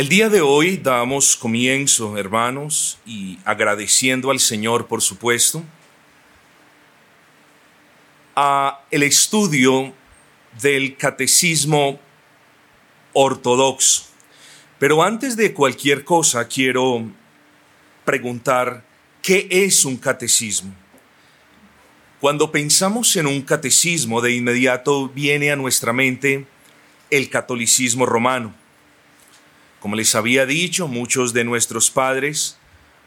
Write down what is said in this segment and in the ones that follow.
El día de hoy damos comienzo, hermanos, y agradeciendo al Señor, por supuesto, a el estudio del catecismo ortodoxo. Pero antes de cualquier cosa quiero preguntar, ¿qué es un catecismo? Cuando pensamos en un catecismo, de inmediato viene a nuestra mente el catolicismo romano. Como les había dicho, muchos de nuestros padres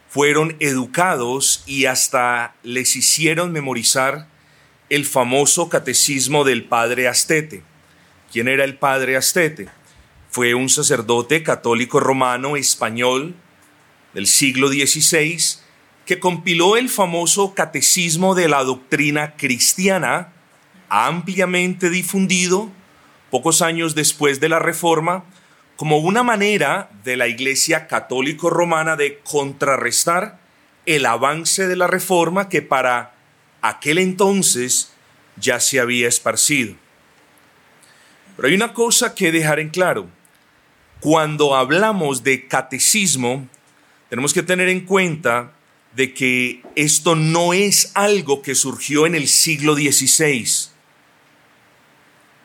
fueron educados y hasta les hicieron memorizar el famoso catecismo del padre Astete. ¿Quién era el padre Astete? Fue un sacerdote católico romano español del siglo XVI que compiló el famoso catecismo de la doctrina cristiana, ampliamente difundido pocos años después de la Reforma, como una manera de la Iglesia católico romana de contrarrestar el avance de la reforma que para aquel entonces ya se había esparcido. Pero hay una cosa que dejar en claro. Cuando hablamos de catecismo, tenemos que tener en cuenta de que esto no es algo que surgió en el siglo XVI.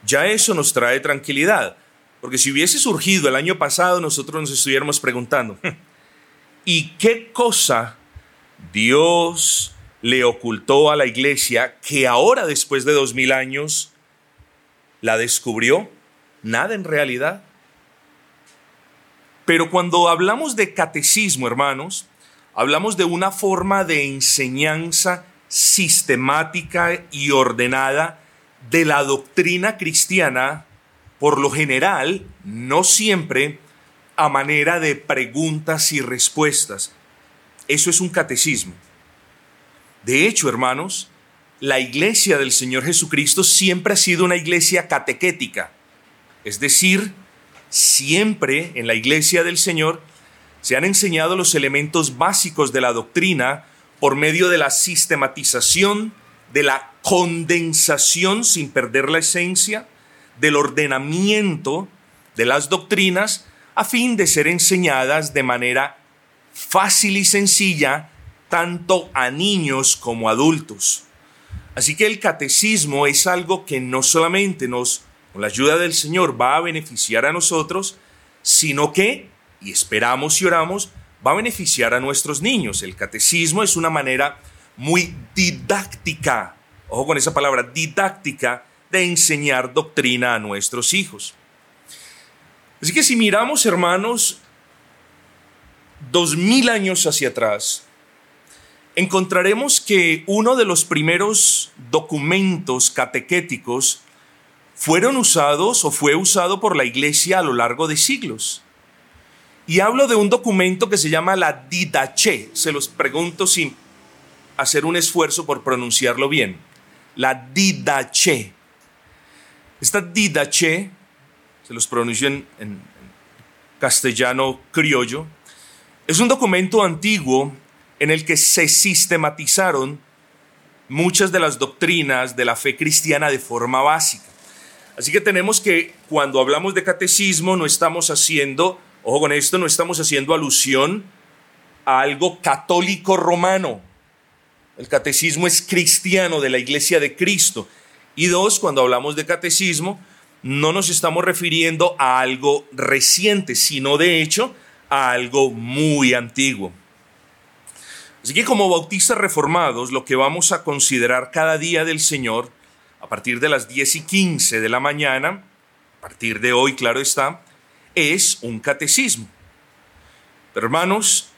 Ya eso nos trae tranquilidad. Porque si hubiese surgido el año pasado, nosotros nos estuviéramos preguntando, ¿y qué cosa Dios le ocultó a la iglesia que ahora, después de dos mil años, la descubrió? Nada en realidad. Pero cuando hablamos de catecismo, hermanos, hablamos de una forma de enseñanza sistemática y ordenada de la doctrina cristiana por lo general, no siempre a manera de preguntas y respuestas. Eso es un catecismo. De hecho, hermanos, la iglesia del Señor Jesucristo siempre ha sido una iglesia catequética. Es decir, siempre en la iglesia del Señor se han enseñado los elementos básicos de la doctrina por medio de la sistematización, de la condensación sin perder la esencia, del ordenamiento de las doctrinas a fin de ser enseñadas de manera fácil y sencilla tanto a niños como adultos. Así que el catecismo es algo que no solamente nos, con la ayuda del Señor, va a beneficiar a nosotros, sino que, y esperamos y oramos, va a beneficiar a nuestros niños. El catecismo es una manera muy didáctica, ojo con esa palabra, didáctica, de enseñar doctrina a nuestros hijos. Así que si miramos, hermanos, dos mil años hacia atrás, encontraremos que uno de los primeros documentos catequéticos fueron usados o fue usado por la iglesia a lo largo de siglos. Y hablo de un documento que se llama la Didache. Se los pregunto sin hacer un esfuerzo por pronunciarlo bien. La Didache. Esta didache, se los pronuncio en, castellano criollo, es un documento antiguo en el que se sistematizaron muchas de las doctrinas de la fe cristiana de forma básica. Así que tenemos que cuando hablamos de catecismo no estamos haciendo, ojo con esto, no estamos haciendo alusión a algo católico romano. El catecismo es cristiano de la iglesia de Cristo. Y dos, cuando hablamos de catecismo, no nos estamos refiriendo a algo reciente, sino de hecho a algo muy antiguo. Así que como bautistas reformados, lo que vamos a considerar cada día del Señor, a partir de las 10 y 15 de la mañana, a partir de hoy, claro está, es un catecismo. Pero hermanos,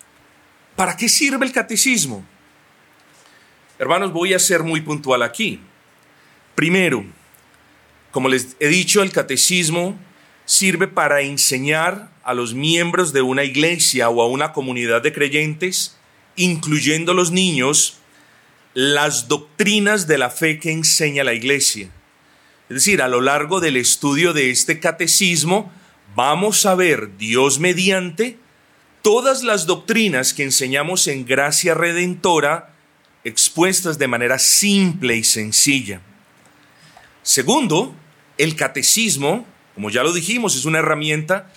¿para qué sirve el catecismo? Hermanos, voy a ser muy puntual aquí. Primero, como les he dicho, el catecismo sirve para enseñar a los miembros de una iglesia o a una comunidad de creyentes, incluyendo los niños, las doctrinas de la fe que enseña la iglesia. Es decir, a lo largo del estudio de este catecismo vamos a ver, Dios mediante, todas las doctrinas que enseñamos en gracia redentora expuestas de manera simple y sencilla. Segundo, el catecismo, como ya lo dijimos, es una herramienta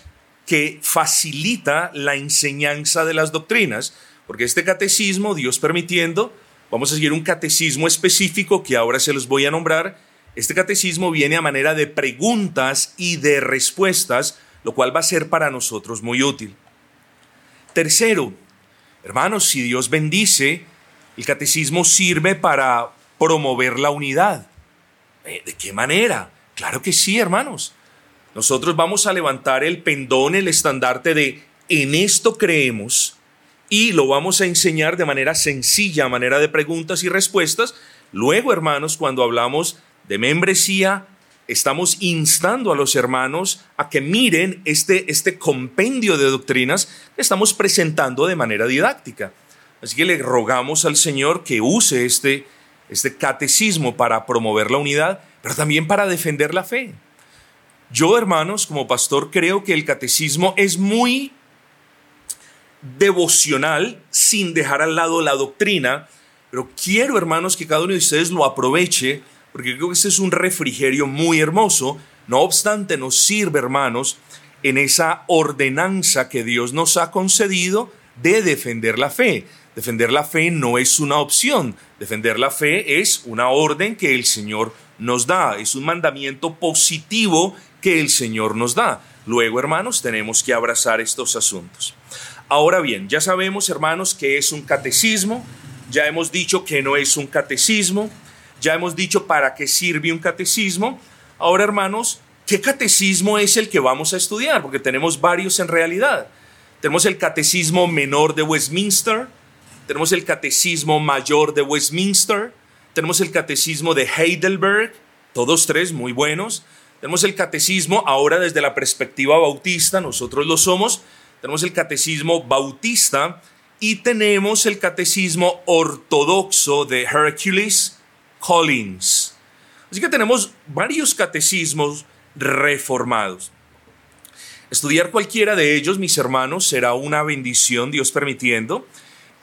que facilita la enseñanza de las doctrinas, porque este catecismo, Dios permitiendo, vamos a seguir un catecismo específico que ahora se los voy a nombrar. Este catecismo viene a manera de preguntas y de respuestas, lo cual va a ser para nosotros muy útil. Tercero, hermanos, si Dios bendice, el catecismo sirve para promover la unidad. Eh, ¿De qué manera? Claro que sí, hermanos. Nosotros vamos a levantar el pendón, el estandarte de en esto creemos y lo vamos a enseñar de manera sencilla, a manera de preguntas y respuestas. Luego, hermanos, cuando hablamos de membresía, estamos instando a los hermanos a que miren este, este compendio de doctrinas que estamos presentando de manera didáctica. Así que le rogamos al Señor que use este, este catecismo para promover la unidad, pero también para defender la fe. Yo, hermanos, como pastor, creo que el catecismo es muy devocional sin dejar al lado la doctrina, pero quiero, hermanos, que cada uno de ustedes lo aproveche, porque creo que este es un refrigerio muy hermoso. No obstante, nos sirve, hermanos, en esa ordenanza que Dios nos ha concedido de defender la fe. Defender la fe no es una opción, defender la fe es una orden que el Señor nos da, es un mandamiento positivo que el Señor nos da. Luego, hermanos, tenemos que abrazar estos asuntos. Ahora bien, ya sabemos, hermanos, que es un catecismo, ya hemos dicho que no es un catecismo, ya hemos dicho para qué sirve un catecismo. Ahora, hermanos, ¿qué catecismo es el que vamos a estudiar? Porque tenemos varios en realidad. Tenemos el catecismo menor de Westminster, tenemos el catecismo mayor de Westminster, tenemos el catecismo de Heidelberg, todos tres muy buenos. Tenemos el catecismo ahora desde la perspectiva bautista, nosotros lo somos. Tenemos el catecismo bautista y tenemos el catecismo ortodoxo de Hercules Collins. Así que tenemos varios catecismos reformados. Estudiar cualquiera de ellos, mis hermanos, será una bendición, Dios permitiendo.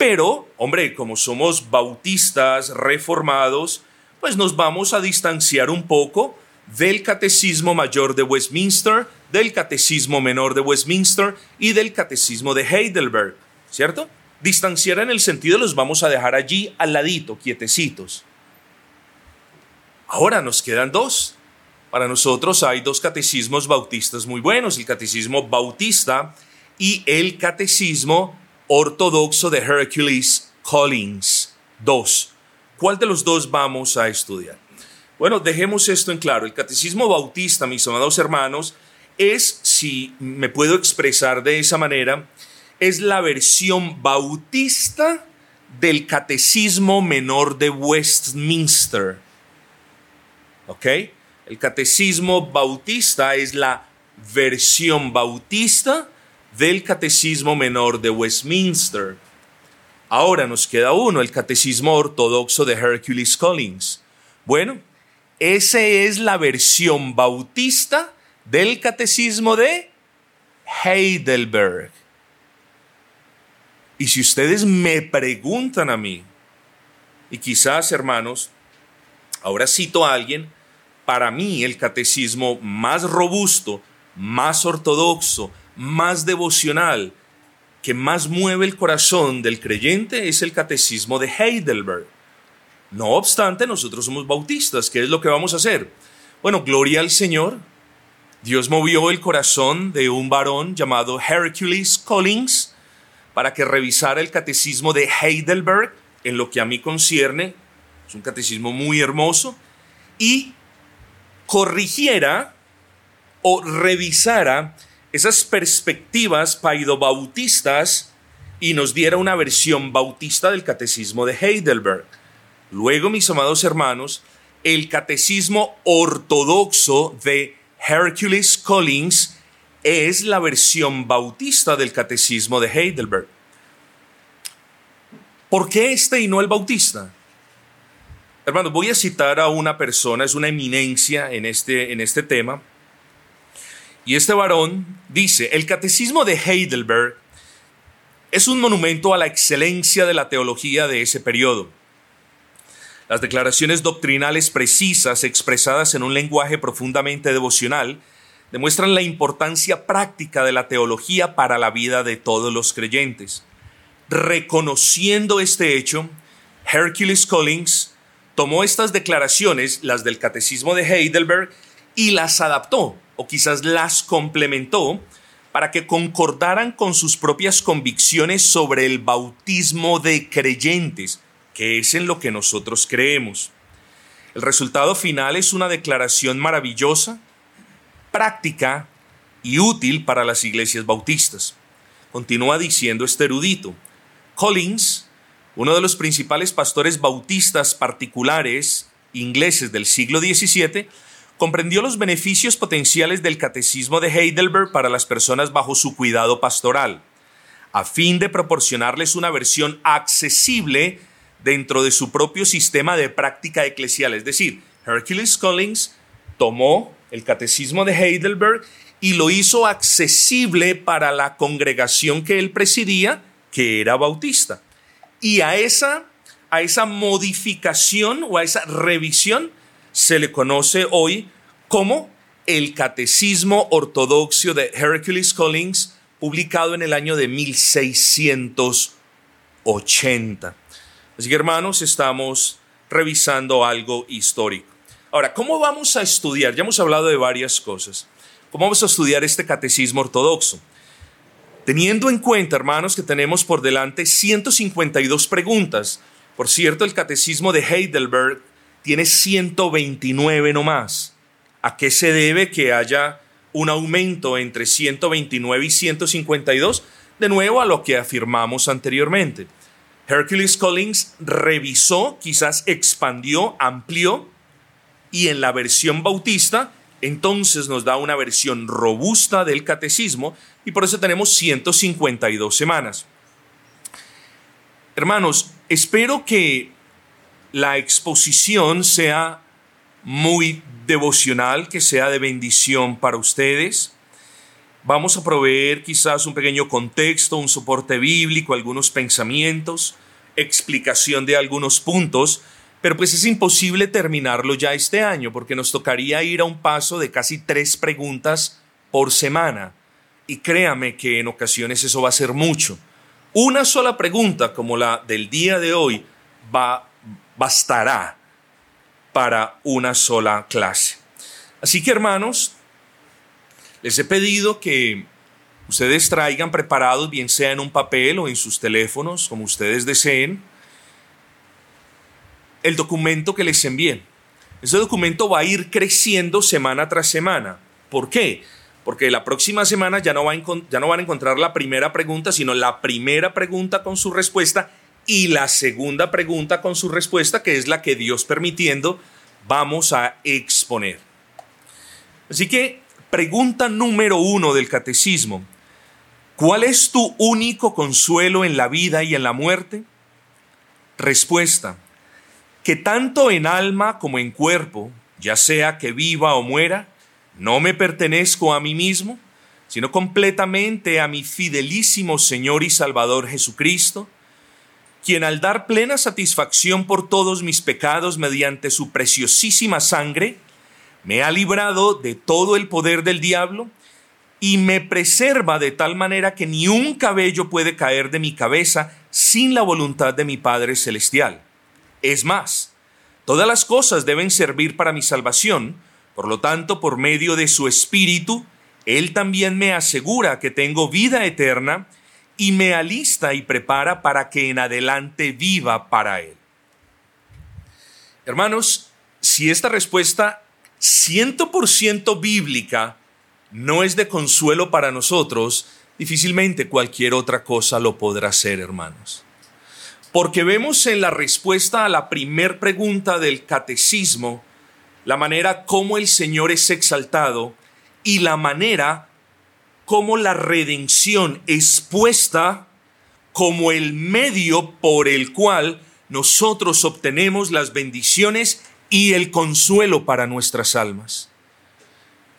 Pero, hombre, como somos bautistas reformados, pues nos vamos a distanciar un poco del Catecismo Mayor de Westminster, del Catecismo Menor de Westminster y del Catecismo de Heidelberg, ¿cierto? Distanciar en el sentido los vamos a dejar allí al ladito, quietecitos. Ahora nos quedan dos. Para nosotros hay dos catecismos bautistas muy buenos, el Catecismo Bautista y el Catecismo Ortodoxo de Hercules Collins. Dos. ¿Cuál de los dos vamos a estudiar? Bueno, dejemos esto en claro. El catecismo bautista, mis amados hermanos, es, si me puedo expresar de esa manera, es la versión bautista del catecismo menor de Westminster. ¿Ok? El catecismo bautista es la versión bautista del catecismo menor de Westminster. Ahora nos queda uno, el catecismo ortodoxo de Hercules Collins. Bueno, esa es la versión bautista del catecismo de Heidelberg. Y si ustedes me preguntan a mí, y quizás hermanos, ahora cito a alguien, para mí el catecismo más robusto, más ortodoxo, más devocional, que más mueve el corazón del creyente es el catecismo de Heidelberg. No obstante, nosotros somos bautistas. ¿Qué es lo que vamos a hacer? Bueno, gloria al Señor. Dios movió el corazón de un varón llamado Hercules Collins para que revisara el catecismo de Heidelberg en lo que a mí concierne. Es un catecismo muy hermoso. Y corrigiera o revisara esas perspectivas paidobautistas y nos diera una versión bautista del catecismo de Heidelberg. Luego, mis amados hermanos, el catecismo ortodoxo de Hercules Collins es la versión bautista del catecismo de Heidelberg. ¿Por qué este y no el bautista? Hermanos, voy a citar a una persona, es una eminencia en este, en este tema. Y este varón dice, el catecismo de Heidelberg es un monumento a la excelencia de la teología de ese periodo las declaraciones doctrinales precisas expresadas en un lenguaje profundamente devocional demuestran la importancia práctica de la teología para la vida de todos los creyentes. Reconociendo este hecho, Hercules Collins tomó estas declaraciones, las del Catecismo de Heidelberg, y las adaptó, o quizás las complementó, para que concordaran con sus propias convicciones sobre el bautismo de creyentes, que es en lo que nosotros creemos. El resultado final es una declaración maravillosa, práctica y útil para las iglesias bautistas. Continúa diciendo este erudito. Collins, uno de los principales pastores bautistas particulares ingleses del siglo XVII, comprendió los beneficios potenciales del catecismo de Heidelberg para las personas bajo su cuidado pastoral, a fin de proporcionarles una versión accesible dentro de su propio sistema de práctica eclesial. Es decir, Hercules Collins tomó el catecismo de Heidelberg y lo hizo accesible para la congregación que él presidía, que era bautista. Y a esa, a esa modificación o a esa revisión se le conoce hoy como el Catecismo Ortodoxo de Hercules Collins, publicado en el año de 1680. Así que hermanos, estamos revisando algo histórico. Ahora, ¿cómo vamos a estudiar? Ya hemos hablado de varias cosas. ¿Cómo vamos a estudiar este catecismo ortodoxo? Teniendo en cuenta, hermanos, que tenemos por delante 152 preguntas. Por cierto, el catecismo de Heidelberg tiene 129 nomás. ¿A qué se debe que haya un aumento entre 129 y 152? De nuevo a lo que afirmamos anteriormente. Hercules Collins revisó, quizás expandió, amplió, y en la versión bautista, entonces nos da una versión robusta del catecismo, y por eso tenemos 152 semanas. Hermanos, espero que la exposición sea muy devocional, que sea de bendición para ustedes. Vamos a proveer quizás un pequeño contexto, un soporte bíblico, algunos pensamientos, explicación de algunos puntos, pero pues es imposible terminarlo ya este año porque nos tocaría ir a un paso de casi tres preguntas por semana. Y créame que en ocasiones eso va a ser mucho. Una sola pregunta como la del día de hoy va, bastará para una sola clase. Así que hermanos, les he pedido que ustedes traigan preparados, bien sea en un papel o en sus teléfonos, como ustedes deseen, el documento que les envíen. Ese documento va a ir creciendo semana tras semana. ¿Por qué? Porque la próxima semana ya no, ya no van a encontrar la primera pregunta, sino la primera pregunta con su respuesta y la segunda pregunta con su respuesta, que es la que Dios permitiendo vamos a exponer. Así que, pregunta número uno del catecismo. ¿Cuál es tu único consuelo en la vida y en la muerte? Respuesta. Que tanto en alma como en cuerpo, ya sea que viva o muera, no me pertenezco a mí mismo, sino completamente a mi fidelísimo Señor y Salvador Jesucristo, quien al dar plena satisfacción por todos mis pecados mediante su preciosísima sangre, me ha librado de todo el poder del diablo y me preserva de tal manera que ni un cabello puede caer de mi cabeza sin la voluntad de mi Padre Celestial. Es más, todas las cosas deben servir para mi salvación, por lo tanto, por medio de su Espíritu, Él también me asegura que tengo vida eterna, y me alista y prepara para que en adelante viva para Él. Hermanos, si esta respuesta 100% bíblica no es de consuelo para nosotros, difícilmente cualquier otra cosa lo podrá ser, hermanos. Porque vemos en la respuesta a la primer pregunta del catecismo la manera como el Señor es exaltado y la manera cómo la redención es puesta como el medio por el cual nosotros obtenemos las bendiciones y el consuelo para nuestras almas.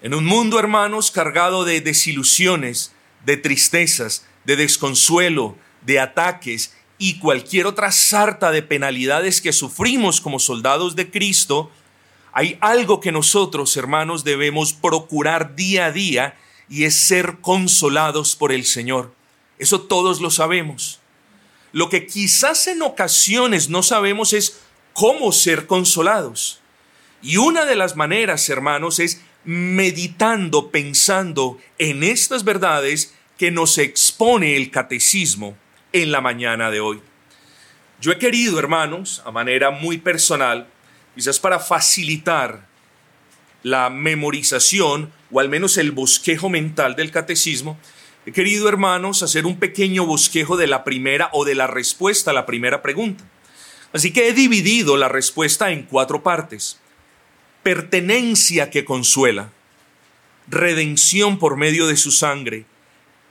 En un mundo, hermanos, cargado de desilusiones, de tristezas, de desconsuelo, de ataques y cualquier otra sarta de penalidades que sufrimos como soldados de Cristo, hay algo que nosotros, hermanos, debemos procurar día a día y es ser consolados por el Señor. Eso todos lo sabemos. Lo que quizás en ocasiones no sabemos es cómo ser consolados. Y una de las maneras, hermanos, es meditando, pensando en estas verdades que nos expone el catecismo en la mañana de hoy. Yo he querido, hermanos, a manera muy personal, quizás para facilitar la memorización o al menos el bosquejo mental del catecismo, he querido, hermanos, hacer un pequeño bosquejo de la primera o de la respuesta a la primera pregunta. Así que he dividido la respuesta en cuatro partes. Pertenencia que consuela, redención por medio de su sangre,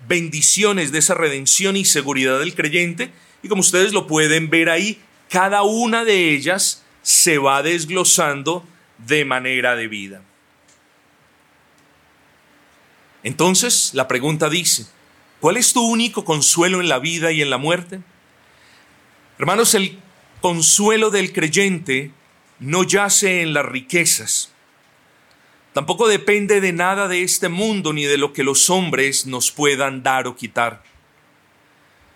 bendiciones de esa redención y seguridad del creyente, y como ustedes lo pueden ver ahí, cada una de ellas se va desglosando de manera debida. Entonces la pregunta dice, ¿cuál es tu único consuelo en la vida y en la muerte? Hermanos, el consuelo del creyente no yace en las riquezas, tampoco depende de nada de este mundo ni de lo que los hombres nos puedan dar o quitar.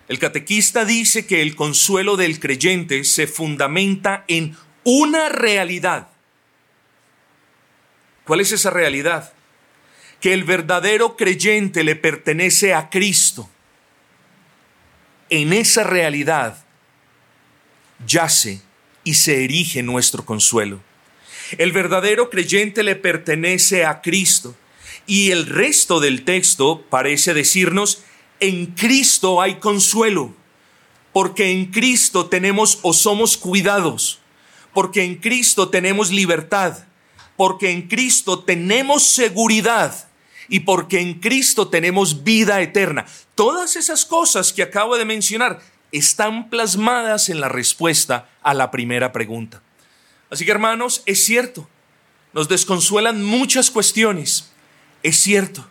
El catequista dice que el consuelo del creyente se fundamenta en una realidad. ¿Cuál es esa realidad? Que el verdadero creyente le pertenece a Cristo. En esa realidad yace y se erige nuestro consuelo. El verdadero creyente le pertenece a Cristo. Y el resto del texto parece decirnos en Cristo hay consuelo, porque en Cristo tenemos o somos cuidados, porque en Cristo tenemos libertad, porque en Cristo tenemos seguridad y porque en Cristo tenemos vida eterna. Todas esas cosas que acabo de mencionar están plasmadas en la respuesta a la primera pregunta. Así que hermanos, es cierto, nos desconsuelan muchas cuestiones, es cierto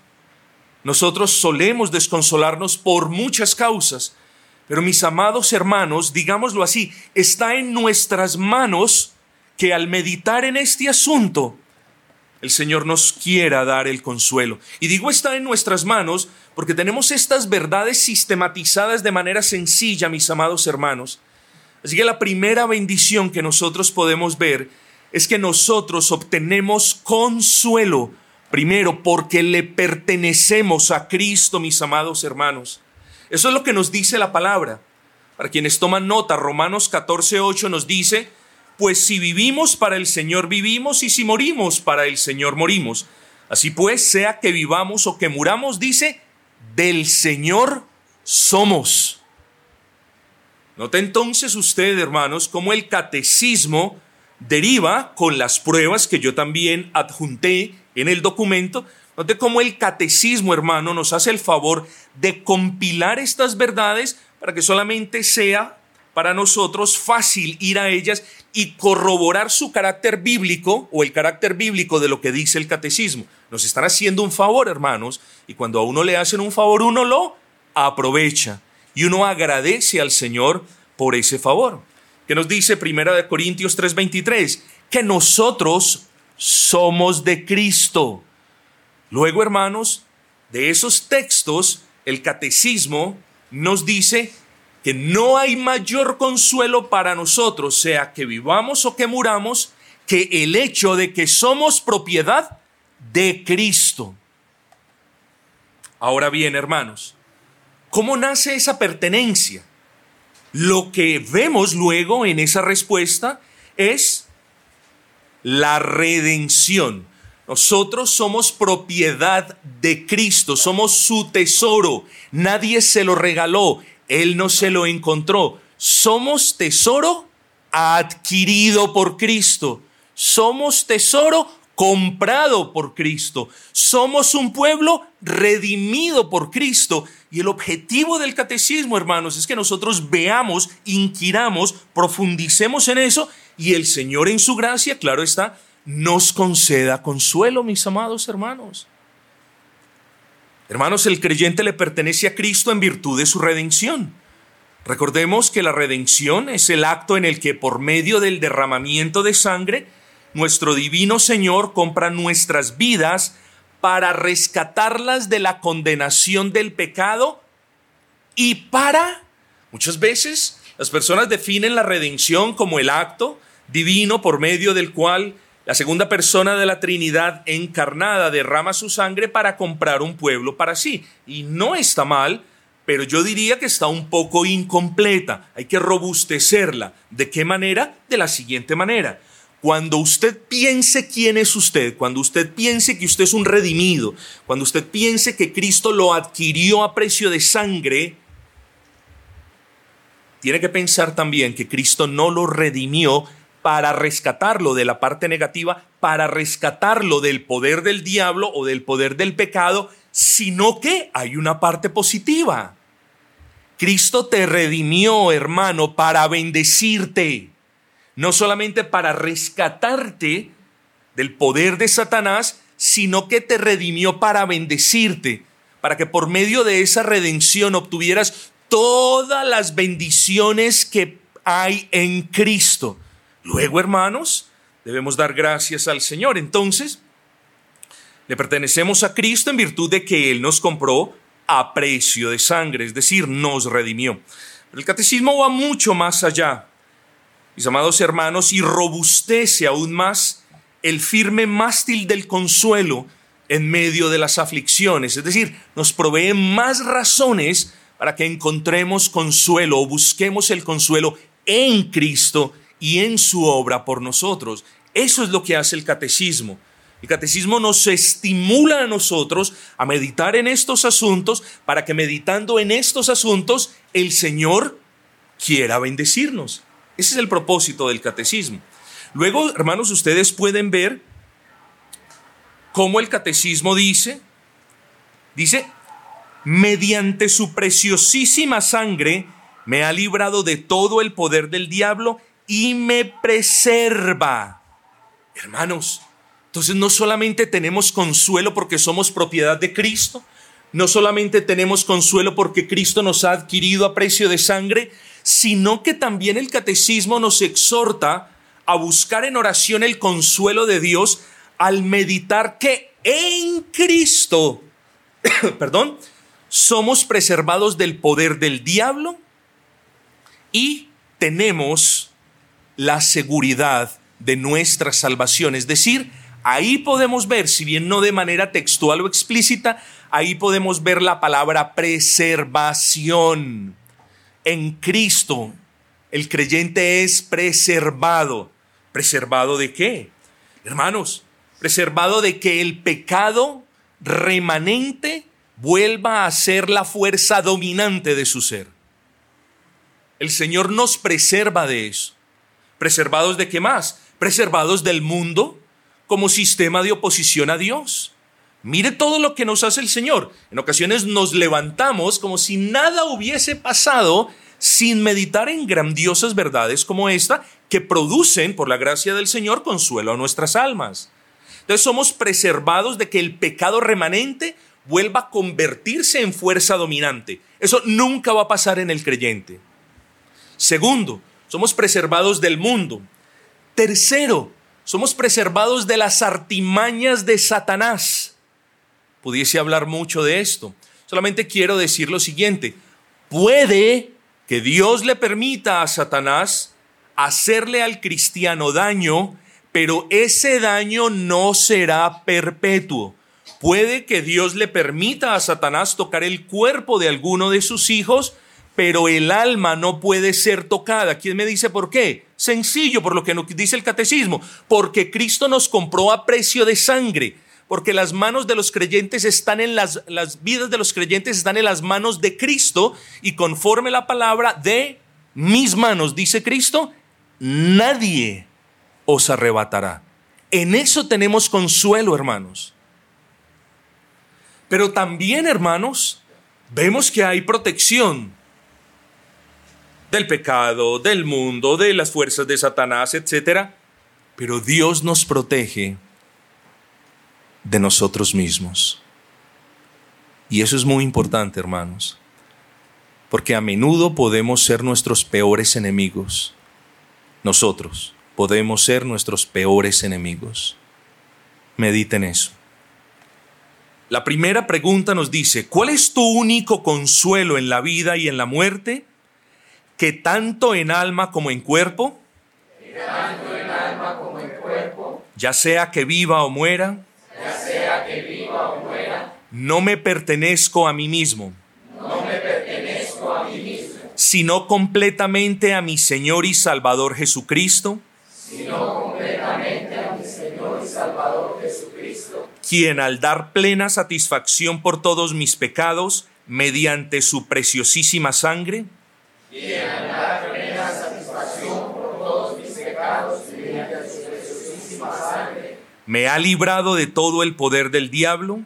nosotros solemos desconsolarnos por muchas causas, pero mis amados hermanos, digámoslo así, está en nuestras manos que al meditar en este asunto, el Señor nos quiera dar el consuelo. Y digo está en nuestras manos porque tenemos estas verdades sistematizadas de manera sencilla, mis amados hermanos. Así que la primera bendición que nosotros podemos ver es que nosotros obtenemos consuelo Primero, porque le pertenecemos a Cristo, mis amados hermanos. Eso es lo que nos dice la palabra. Para quienes toman nota, Romanos 14, 8 nos dice, pues si vivimos para el Señor vivimos y si morimos para el Señor morimos. Así pues, sea que vivamos o que muramos, dice, del Señor somos. Note entonces usted, hermanos, cómo el catecismo deriva con las pruebas que yo también adjunté en el documento, note cómo el catecismo, hermano, nos hace el favor de compilar estas verdades para que solamente sea para nosotros fácil ir a ellas y corroborar su carácter bíblico o el carácter bíblico de lo que dice el catecismo. Nos están haciendo un favor, hermanos, y cuando a uno le hacen un favor, uno lo aprovecha y uno agradece al Señor por ese favor. Que nos dice Primera de Corintios 3:23, que nosotros somos de Cristo. Luego, hermanos, de esos textos, el catecismo nos dice que no hay mayor consuelo para nosotros, sea que vivamos o que muramos, que el hecho de que somos propiedad de Cristo. Ahora bien, hermanos, ¿cómo nace esa pertenencia? Lo que vemos luego en esa respuesta es la redención. Nosotros somos propiedad de Cristo, somos su tesoro. Nadie se lo regaló, Él no se lo encontró. Somos tesoro adquirido por Cristo. Somos tesoro comprado por Cristo. Somos un pueblo redimido por Cristo. Y el objetivo del catecismo, hermanos, es que nosotros veamos, inquiramos, profundicemos en eso y el Señor en su gracia, claro está, nos conceda consuelo, mis amados hermanos. Hermanos, el creyente le pertenece a Cristo en virtud de su redención. Recordemos que la redención es el acto en el que por medio del derramamiento de sangre nuestro divino Señor compra nuestras vidas para rescatarlas de la condenación del pecado y para, muchas veces, las personas definen la redención como el acto divino por medio del cual la segunda persona de la Trinidad encarnada derrama su sangre para comprar un pueblo para sí. Y no está mal, pero yo diría que está un poco incompleta. Hay que robustecerla. ¿De qué manera? De la siguiente manera. Cuando usted piense quién es usted, cuando usted piense que usted es un redimido, cuando usted piense que Cristo lo adquirió a precio de sangre, tiene que pensar también que Cristo no lo redimió para rescatarlo de la parte negativa, para rescatarlo del poder del diablo o del poder del pecado, sino que hay una parte positiva. Cristo te redimió, hermano, para bendecirte no solamente para rescatarte del poder de Satanás, sino que te redimió para bendecirte, para que por medio de esa redención obtuvieras todas las bendiciones que hay en Cristo. Luego, hermanos, debemos dar gracias al Señor. Entonces, le pertenecemos a Cristo en virtud de que Él nos compró a precio de sangre, es decir, nos redimió. El catecismo va mucho más allá mis amados hermanos, y robustece aún más el firme mástil del consuelo en medio de las aflicciones. Es decir, nos provee más razones para que encontremos consuelo o busquemos el consuelo en Cristo y en su obra por nosotros. Eso es lo que hace el catecismo. El catecismo nos estimula a nosotros a meditar en estos asuntos para que meditando en estos asuntos el Señor quiera bendecirnos. Ese es el propósito del catecismo. Luego, hermanos, ustedes pueden ver cómo el catecismo dice, dice, mediante su preciosísima sangre me ha librado de todo el poder del diablo y me preserva. Hermanos, entonces no solamente tenemos consuelo porque somos propiedad de Cristo, no solamente tenemos consuelo porque Cristo nos ha adquirido a precio de sangre, sino que también el catecismo nos exhorta a buscar en oración el consuelo de Dios al meditar que en Cristo, perdón, somos preservados del poder del diablo y tenemos la seguridad de nuestra salvación. Es decir, ahí podemos ver, si bien no de manera textual o explícita, ahí podemos ver la palabra preservación en Cristo el creyente es preservado. ¿Preservado de qué? Hermanos, preservado de que el pecado remanente vuelva a ser la fuerza dominante de su ser. El Señor nos preserva de eso. ¿Preservados de qué más? Preservados del mundo como sistema de oposición a Dios. Mire todo lo que nos hace el Señor. En ocasiones nos levantamos como si nada hubiese pasado sin meditar en grandiosas verdades como esta que producen, por la gracia del Señor, consuelo a nuestras almas. Entonces somos preservados de que el pecado remanente vuelva a convertirse en fuerza dominante. Eso nunca va a pasar en el creyente. Segundo, somos preservados del mundo. Tercero, somos preservados de las artimañas de Satanás pudiese hablar mucho de esto. Solamente quiero decir lo siguiente. Puede que Dios le permita a Satanás hacerle al cristiano daño, pero ese daño no será perpetuo. Puede que Dios le permita a Satanás tocar el cuerpo de alguno de sus hijos, pero el alma no puede ser tocada. ¿Quién me dice por qué? Sencillo, por lo que dice el catecismo, porque Cristo nos compró a precio de sangre porque las manos de los creyentes están en las, las vidas de los creyentes están en las manos de Cristo y conforme la palabra de mis manos, dice Cristo, nadie os arrebatará. En eso tenemos consuelo, hermanos. Pero también, hermanos, vemos que hay protección del pecado, del mundo, de las fuerzas de Satanás, etc. Pero Dios nos protege de nosotros mismos. Y eso es muy importante, hermanos, porque a menudo podemos ser nuestros peores enemigos, nosotros, podemos ser nuestros peores enemigos. Mediten eso. La primera pregunta nos dice, ¿cuál es tu único consuelo en la vida y en la muerte? Que tanto en alma como en cuerpo, ya sea que viva o muera, no me pertenezco a mí mismo, no me pertenezco a mí mismo, sino completamente a mi Señor y Salvador Jesucristo, sino completamente a mi Señor y Salvador Jesucristo, quien al dar plena satisfacción por todos mis pecados, mediante su preciosísima sangre, quien al dar plena satisfacción por todos mis pecados mediante su preciosísima sangre, me ha librado de todo el poder del diablo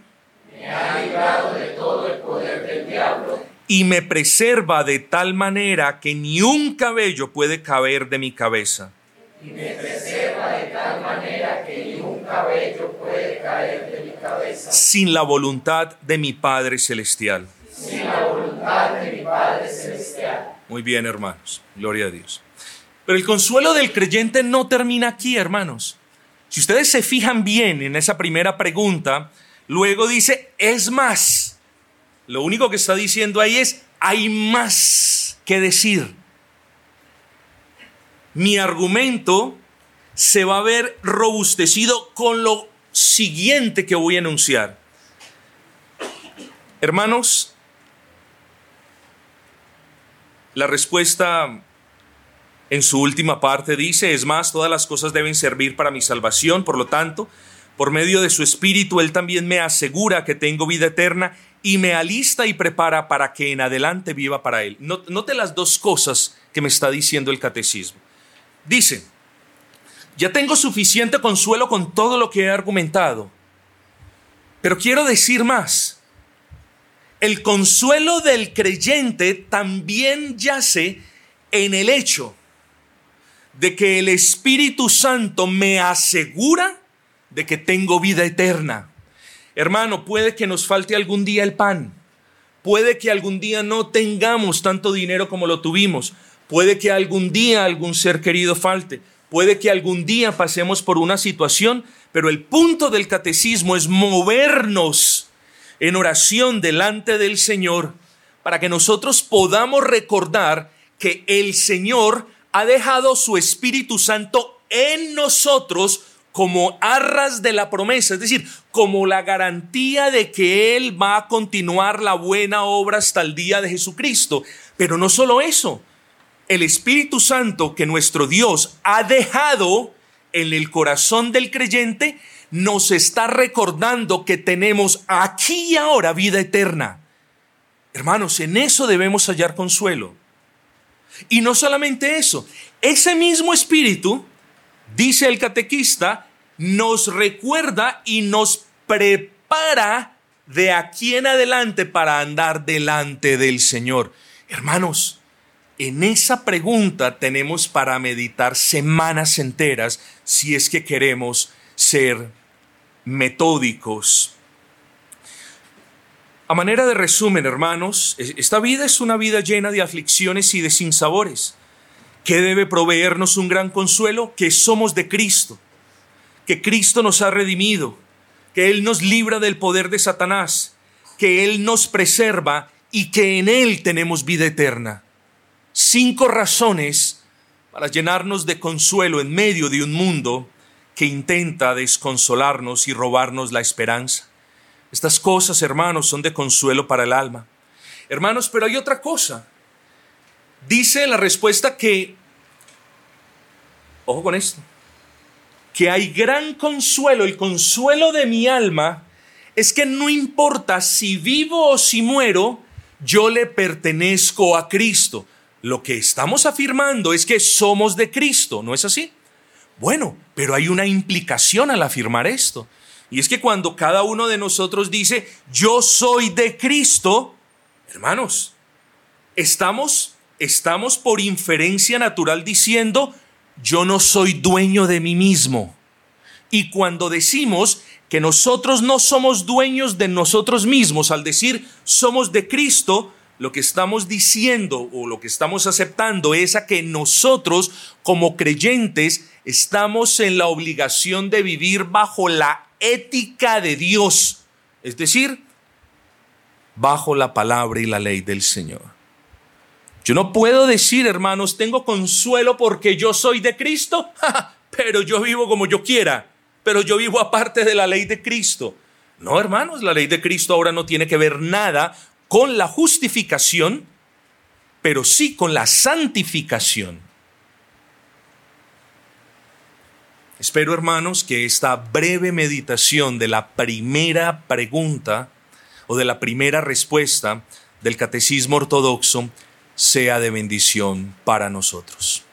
me ha librado de todo el poder del diablo y me preserva de tal manera que ni un cabello puede caber de mi cabeza. y me preserva de tal manera que ni un cabello puede caer de mi cabeza, sin la voluntad de mi Padre Celestial. sin la voluntad de mi Padre Celestial. Muy bien, hermanos. Gloria a Dios. Pero el consuelo del creyente no termina aquí, hermanos. Si ustedes se fijan bien en esa primera pregunta, luego dice, es más. Lo único que está diciendo ahí es, hay más que decir. Mi argumento se va a ver robustecido con lo siguiente que voy a enunciar. Hermanos, la respuesta en su última parte dice, es más, todas las cosas deben servir para mi salvación, por lo tanto, por medio de su Espíritu, Él también me asegura que tengo vida eterna y me alista y prepara para que en adelante viva para Él. Not- Note las dos cosas que me está diciendo el catecismo. Dice, ya tengo suficiente consuelo con todo lo que he argumentado, pero quiero decir más. El consuelo del creyente también yace en el hecho de que el Espíritu Santo me asegura de que tengo vida eterna. Hermano, puede que nos falte algún día el pan. Puede que algún día no tengamos tanto dinero como lo tuvimos. Puede que algún día algún ser querido falte. Puede que algún día pasemos por una situación, pero el punto del catecismo es movernos en oración delante del Señor para que nosotros podamos recordar que el Señor ha dejado su Espíritu Santo en nosotros como arras de la promesa, es decir, como la garantía de que Él va a continuar la buena obra hasta el día de Jesucristo. Pero no solo eso, el Espíritu Santo que nuestro Dios ha dejado en el corazón del creyente nos está recordando que tenemos aquí y ahora vida eterna. Hermanos, en eso debemos hallar consuelo. Y no solamente eso, ese mismo Espíritu, dice el catequista, nos recuerda y nos prepara de aquí en adelante para andar delante del Señor. Hermanos, en esa pregunta tenemos para meditar semanas enteras si es que queremos ser metódicos. A manera de resumen, hermanos, esta vida es una vida llena de aflicciones y de sinsabores. ¿Qué debe proveernos un gran consuelo? Que somos de Cristo, que Cristo nos ha redimido, que Él nos libra del poder de Satanás, que Él nos preserva y que en Él tenemos vida eterna. Cinco razones para llenarnos de consuelo en medio de un mundo que intenta desconsolarnos y robarnos la esperanza. Estas cosas, hermanos, son de consuelo para el alma. Hermanos, pero hay otra cosa. Dice la respuesta que, ojo con esto, que hay gran consuelo, el consuelo de mi alma es que no importa si vivo o si muero, yo le pertenezco a Cristo. Lo que estamos afirmando es que somos de Cristo, ¿no es así? Bueno, pero hay una implicación al afirmar esto. Y es que cuando cada uno de nosotros dice, yo soy de Cristo, hermanos, estamos, estamos por inferencia natural diciendo, yo no soy dueño de mí mismo. Y cuando decimos que nosotros no somos dueños de nosotros mismos, al decir somos de Cristo, lo que estamos diciendo o lo que estamos aceptando es a que nosotros como creyentes estamos en la obligación de vivir bajo la ética de Dios, es decir, bajo la palabra y la ley del Señor. Yo no puedo decir, hermanos, tengo consuelo porque yo soy de Cristo, pero yo vivo como yo quiera, pero yo vivo aparte de la ley de Cristo. No, hermanos, la ley de Cristo ahora no tiene que ver nada con la justificación, pero sí con la santificación. Espero, hermanos, que esta breve meditación de la primera pregunta o de la primera respuesta del catecismo ortodoxo sea de bendición para nosotros.